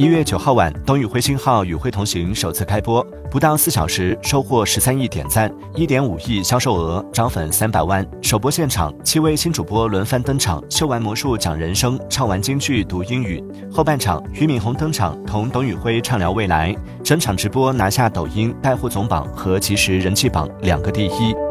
一月九号晚，董宇辉新号《与会同行》首次开播，不到四小时收获十三亿点赞，一点五亿销售额，涨粉三百万。首播现场，七位新主播轮番登场，秀完魔术讲人生，唱完京剧读英语。后半场，俞敏洪登场，同董宇辉畅聊未来。整场直播拿下抖音带货总榜和即时人气榜两个第一。